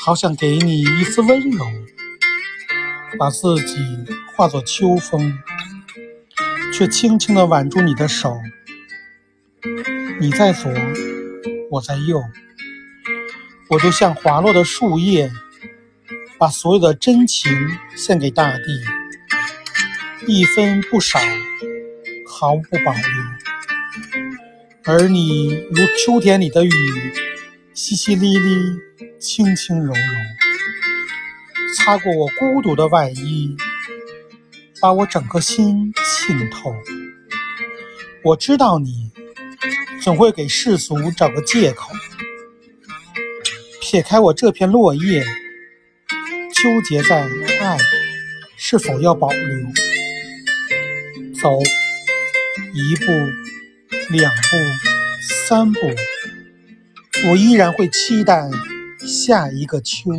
好想给你一丝温柔，把自己化作秋风，却轻轻地挽住你的手。你在左，我在右，我就像滑落的树叶，把所有的真情献给大地，一分不少，毫不保留。而你如秋天里的雨，淅淅沥沥。轻轻柔柔，擦过我孤独的外衣，把我整颗心浸透。我知道你总会给世俗找个借口，撇开我这片落叶，纠结在爱是否要保留。走一步，两步，三步，我依然会期待。下一个秋。